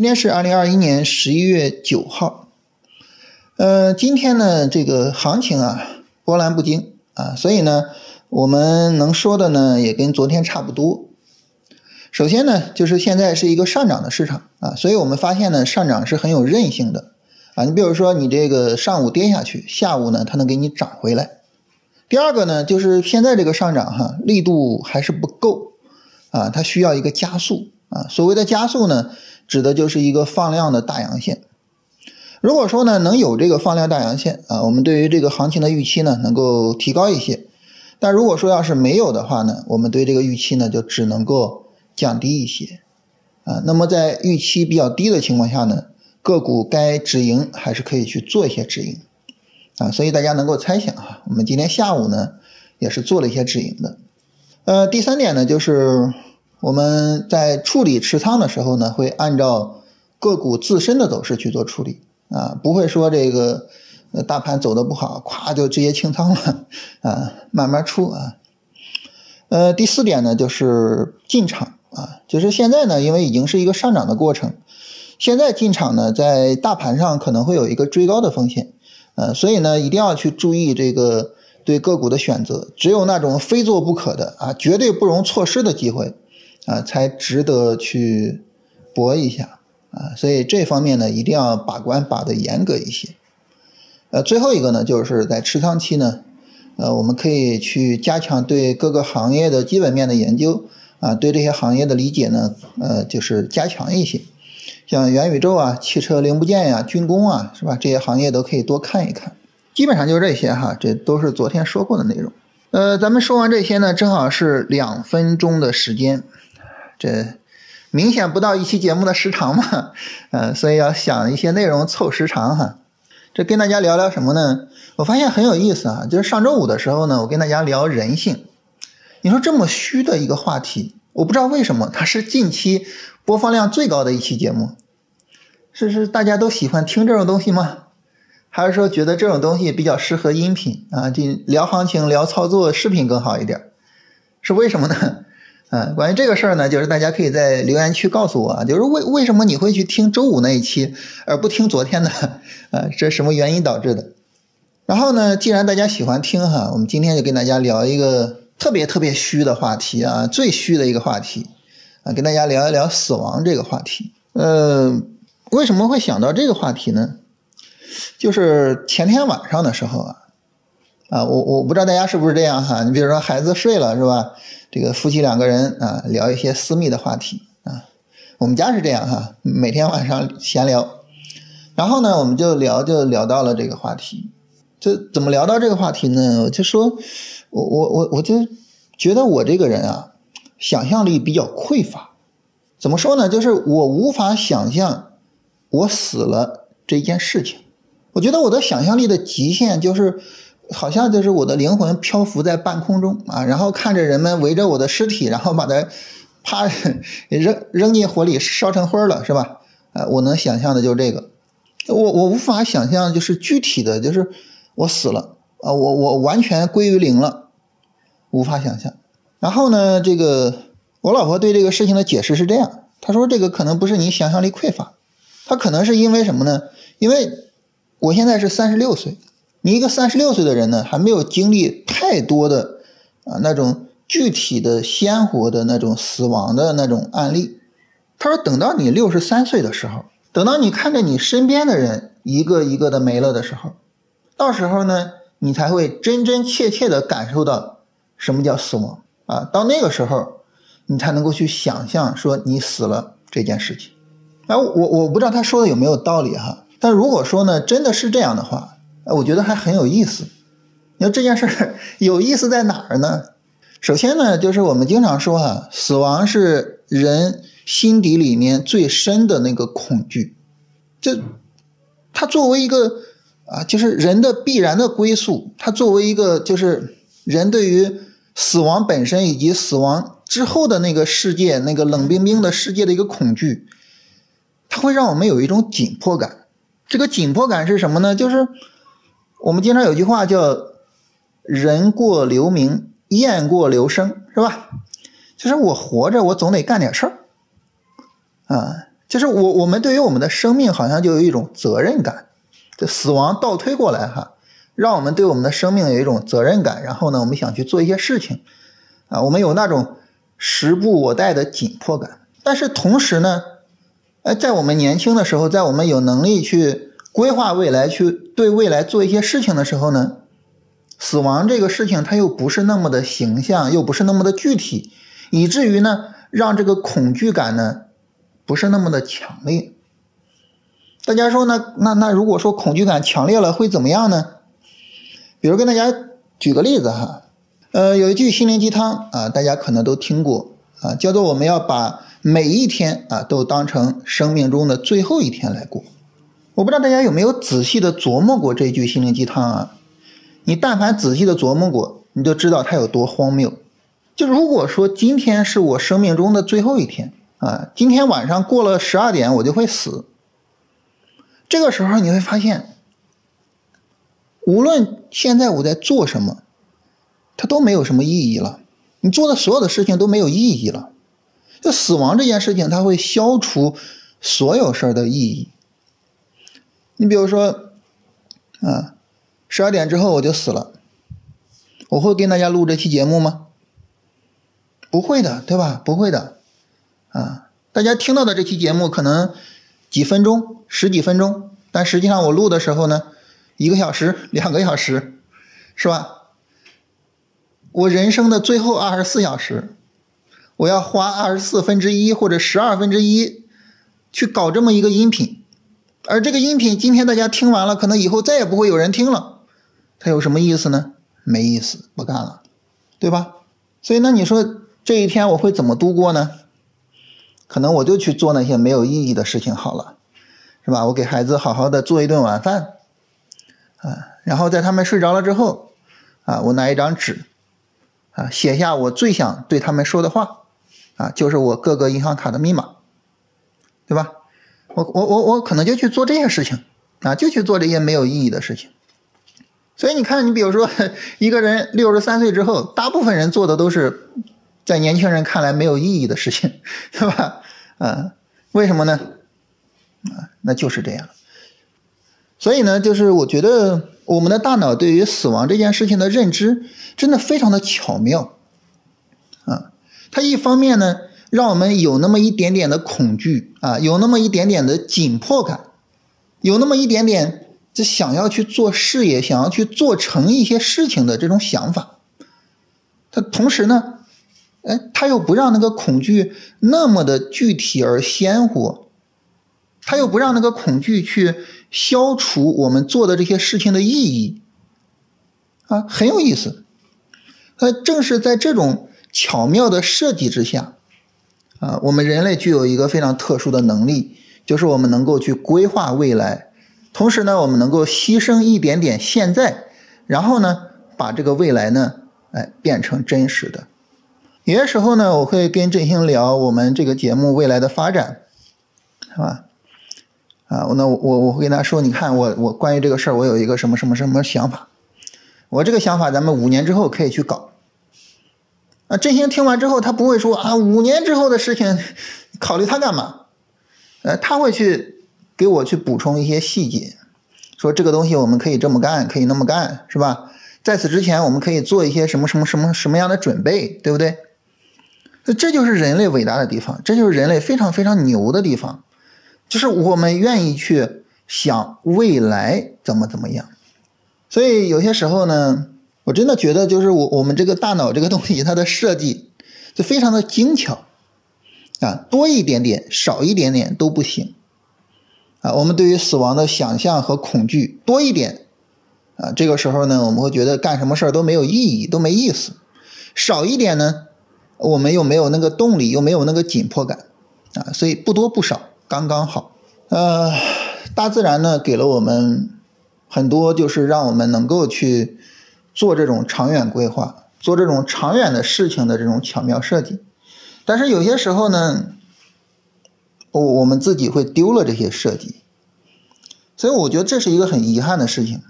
今天是二零二一年十一月九号，呃，今天呢这个行情啊波澜不惊啊，所以呢我们能说的呢也跟昨天差不多。首先呢就是现在是一个上涨的市场啊，所以我们发现呢上涨是很有韧性的啊。你比如说你这个上午跌下去，下午呢它能给你涨回来。第二个呢就是现在这个上涨哈力度还是不够啊，它需要一个加速啊。所谓的加速呢。指的就是一个放量的大阳线。如果说呢能有这个放量大阳线啊，我们对于这个行情的预期呢能够提高一些。但如果说要是没有的话呢，我们对这个预期呢就只能够降低一些啊。那么在预期比较低的情况下呢，个股该止盈还是可以去做一些止盈啊。所以大家能够猜想哈，我们今天下午呢也是做了一些止盈的。呃，第三点呢就是。我们在处理持仓的时候呢，会按照个股自身的走势去做处理啊，不会说这个呃大盘走的不好，咵就直接清仓了 啊，慢慢出啊。呃，第四点呢就是进场啊，就是现在呢，因为已经是一个上涨的过程，现在进场呢，在大盘上可能会有一个追高的风险，呃，所以呢，一定要去注意这个对个股的选择，只有那种非做不可的啊，绝对不容错失的机会。啊，才值得去搏一下啊，所以这方面呢，一定要把关把的严格一些。呃，最后一个呢，就是在持仓期呢，呃，我们可以去加强对各个行业的基本面的研究啊，对这些行业的理解呢，呃，就是加强一些，像元宇宙啊、汽车零部件呀、军工啊，是吧？这些行业都可以多看一看。基本上就这些哈，这都是昨天说过的内容。呃，咱们说完这些呢，正好是两分钟的时间。这明显不到一期节目的时长嘛，呃，所以要想一些内容凑时长哈。这跟大家聊聊什么呢？我发现很有意思啊，就是上周五的时候呢，我跟大家聊人性。你说这么虚的一个话题，我不知道为什么它是近期播放量最高的一期节目。是是大家都喜欢听这种东西吗？还是说觉得这种东西比较适合音频啊？就聊行情、聊操作，视频更好一点？是为什么呢？嗯，关于这个事儿呢，就是大家可以在留言区告诉我啊，就是为为什么你会去听周五那一期，而不听昨天的？啊，这什么原因导致的？然后呢，既然大家喜欢听哈，我们今天就跟大家聊一个特别特别虚的话题啊，最虚的一个话题啊，跟大家聊一聊死亡这个话题。呃，为什么会想到这个话题呢？就是前天晚上的时候啊，啊，我我不知道大家是不是这样哈，你比如说孩子睡了是吧？这个夫妻两个人啊，聊一些私密的话题啊。我们家是这样哈，每天晚上闲聊，然后呢，我们就聊就聊到了这个话题。这怎么聊到这个话题呢？我就说，我我我我就觉得我这个人啊，想象力比较匮乏。怎么说呢？就是我无法想象我死了这件事情。我觉得我的想象力的极限就是。好像就是我的灵魂漂浮在半空中啊，然后看着人们围着我的尸体，然后把它 啪 扔扔进火里烧成灰了，是吧？呃，我能想象的就是这个，我我无法想象就是具体的就是我死了啊，我我完全归于零了，无法想象。然后呢，这个我老婆对这个事情的解释是这样，她说这个可能不是你想象力匮乏，她可能是因为什么呢？因为我现在是三十六岁。你一个三十六岁的人呢，还没有经历太多的啊那种具体的鲜活的那种死亡的那种案例。他说，等到你六十三岁的时候，等到你看着你身边的人一个一个的没了的时候，到时候呢，你才会真真切切的感受到什么叫死亡啊。到那个时候，你才能够去想象说你死了这件事情。哎，我我不知道他说的有没有道理哈。但如果说呢，真的是这样的话。我觉得还很有意思。你说这件事儿有意思在哪儿呢？首先呢，就是我们经常说哈，死亡是人心底里面最深的那个恐惧。这，它作为一个啊，就是人的必然的归宿。它作为一个就是人对于死亡本身以及死亡之后的那个世界，那个冷冰冰的世界的一个恐惧，它会让我们有一种紧迫感。这个紧迫感是什么呢？就是。我们经常有句话叫“人过留名，雁过留声”，是吧？就是我活着，我总得干点事儿啊。就是我我们对于我们的生命好像就有一种责任感，这死亡倒推过来哈，让我们对我们的生命有一种责任感，然后呢，我们想去做一些事情，啊，我们有那种时不我待的紧迫感。但是同时呢，哎，在我们年轻的时候，在我们有能力去规划未来、去对未来做一些事情的时候呢，死亡这个事情它又不是那么的形象，又不是那么的具体，以至于呢，让这个恐惧感呢。不是那么的强烈，大家说那那那如果说恐惧感强烈了会怎么样呢？比如跟大家举个例子哈，呃，有一句心灵鸡汤啊，大家可能都听过啊，叫做我们要把每一天啊都当成生命中的最后一天来过。我不知道大家有没有仔细的琢磨过这句心灵鸡汤啊？你但凡仔细的琢磨过，你就知道它有多荒谬。就如果说今天是我生命中的最后一天。啊，今天晚上过了十二点，我就会死。这个时候你会发现，无论现在我在做什么，它都没有什么意义了。你做的所有的事情都没有意义了。就死亡这件事情，它会消除所有事儿的意义。你比如说，啊，十二点之后我就死了，我会跟大家录这期节目吗？不会的，对吧？不会的。啊，大家听到的这期节目可能几分钟、十几分钟，但实际上我录的时候呢，一个小时、两个小时，是吧？我人生的最后二十四小时，我要花二十四分之一或者十二分之一去搞这么一个音频，而这个音频今天大家听完了，可能以后再也不会有人听了，它有什么意思呢？没意思，不干了，对吧？所以那你说这一天我会怎么度过呢？可能我就去做那些没有意义的事情好了，是吧？我给孩子好好的做一顿晚饭，啊，然后在他们睡着了之后，啊，我拿一张纸，啊，写下我最想对他们说的话，啊，就是我各个银行卡的密码，对吧？我我我我可能就去做这些事情，啊，就去做这些没有意义的事情。所以你看，你比如说一个人六十三岁之后，大部分人做的都是。在年轻人看来没有意义的事情，对吧？啊，为什么呢？啊，那就是这样。所以呢，就是我觉得我们的大脑对于死亡这件事情的认知真的非常的巧妙啊。它一方面呢，让我们有那么一点点的恐惧啊，有那么一点点的紧迫感，有那么一点点就想要去做事业、想要去做成一些事情的这种想法。他同时呢。哎，他又不让那个恐惧那么的具体而鲜活，他又不让那个恐惧去消除我们做的这些事情的意义，啊，很有意思。呃，正是在这种巧妙的设计之下，啊，我们人类具有一个非常特殊的能力，就是我们能够去规划未来，同时呢，我们能够牺牲一点点现在，然后呢，把这个未来呢，哎，变成真实的。有些时候呢，我会跟振兴聊我们这个节目未来的发展，是吧？啊，那我我我会跟他说，你看我我关于这个事儿，我有一个什么什么什么想法，我这个想法咱们五年之后可以去搞。啊，振兴听完之后，他不会说啊，五年之后的事情考虑他干嘛？呃，他会去给我去补充一些细节，说这个东西我们可以这么干，可以那么干，是吧？在此之前，我们可以做一些什么什么什么什么样的准备，对不对？这就是人类伟大的地方，这就是人类非常非常牛的地方，就是我们愿意去想未来怎么怎么样。所以有些时候呢，我真的觉得就是我我们这个大脑这个东西它的设计就非常的精巧啊，多一点点少一点点都不行啊。我们对于死亡的想象和恐惧多一点啊，这个时候呢，我们会觉得干什么事儿都没有意义，都没意思；少一点呢。我们又没有那个动力，又没有那个紧迫感，啊，所以不多不少，刚刚好。呃，大自然呢给了我们很多，就是让我们能够去做这种长远规划，做这种长远的事情的这种巧妙设计。但是有些时候呢，我我们自己会丢了这些设计，所以我觉得这是一个很遗憾的事情。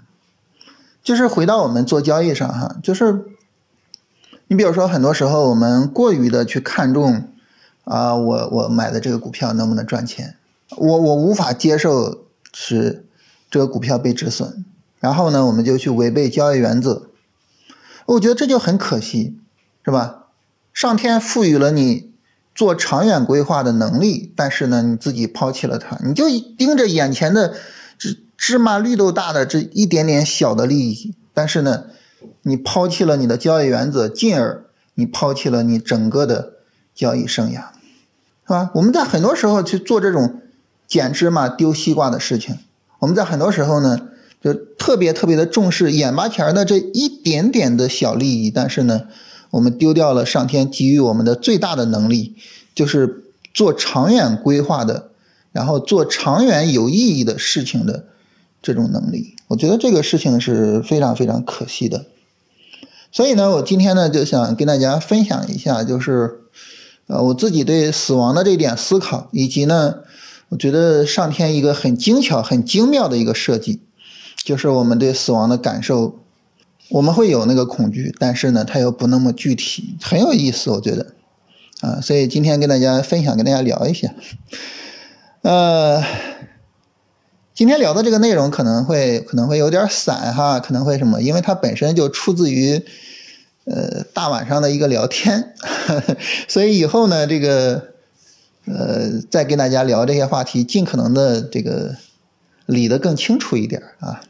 就是回到我们做交易上哈，就是。你比如说，很多时候我们过于的去看重，啊，我我买的这个股票能不能赚钱，我我无法接受是这个股票被止损，然后呢，我们就去违背交易原则，我觉得这就很可惜，是吧？上天赋予了你做长远规划的能力，但是呢，你自己抛弃了它，你就盯着眼前的芝芝麻绿豆大的这一点点小的利益，但是呢，你抛弃了你的交易原则，进而你抛弃了你整个的交易生涯，是吧？我们在很多时候去做这种。捡芝麻丢西瓜的事情，我们在很多时候呢，就特别特别的重视眼巴前的这一点点的小利益，但是呢，我们丢掉了上天给予我们的最大的能力，就是做长远规划的，然后做长远有意义的事情的这种能力。我觉得这个事情是非常非常可惜的。所以呢，我今天呢就想跟大家分享一下，就是呃我自己对死亡的这一点思考，以及呢。我觉得上天一个很精巧、很精妙的一个设计，就是我们对死亡的感受，我们会有那个恐惧，但是呢，它又不那么具体，很有意思。我觉得，啊，所以今天跟大家分享，跟大家聊一下。呃，今天聊的这个内容可能会可能会有点散哈，可能会什么？因为它本身就出自于呃大晚上的一个聊天，所以以后呢，这个。呃，再跟大家聊这些话题，尽可能的这个理得更清楚一点啊。